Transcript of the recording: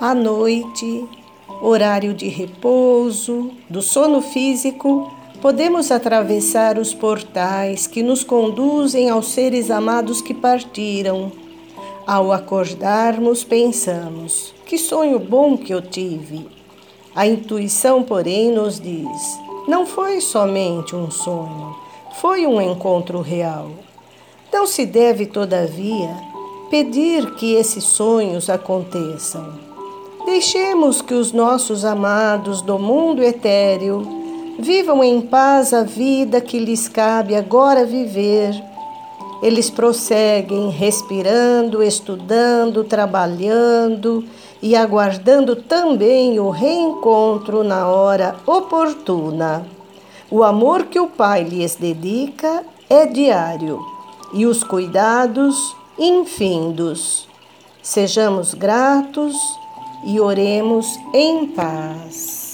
à noite, horário de repouso, do sono físico, podemos atravessar os portais que nos conduzem aos seres amados que partiram. Ao acordarmos, pensamos: que sonho bom que eu tive! A intuição, porém, nos diz: não foi somente um sonho, foi um encontro real. Não se deve, todavia, pedir que esses sonhos aconteçam Deixemos que os nossos amados do mundo etéreo vivam em paz a vida que lhes cabe agora viver. Eles prosseguem respirando, estudando, trabalhando e aguardando também o reencontro na hora oportuna. O amor que o Pai lhes dedica é diário e os cuidados infindos. Sejamos gratos e oremos em paz.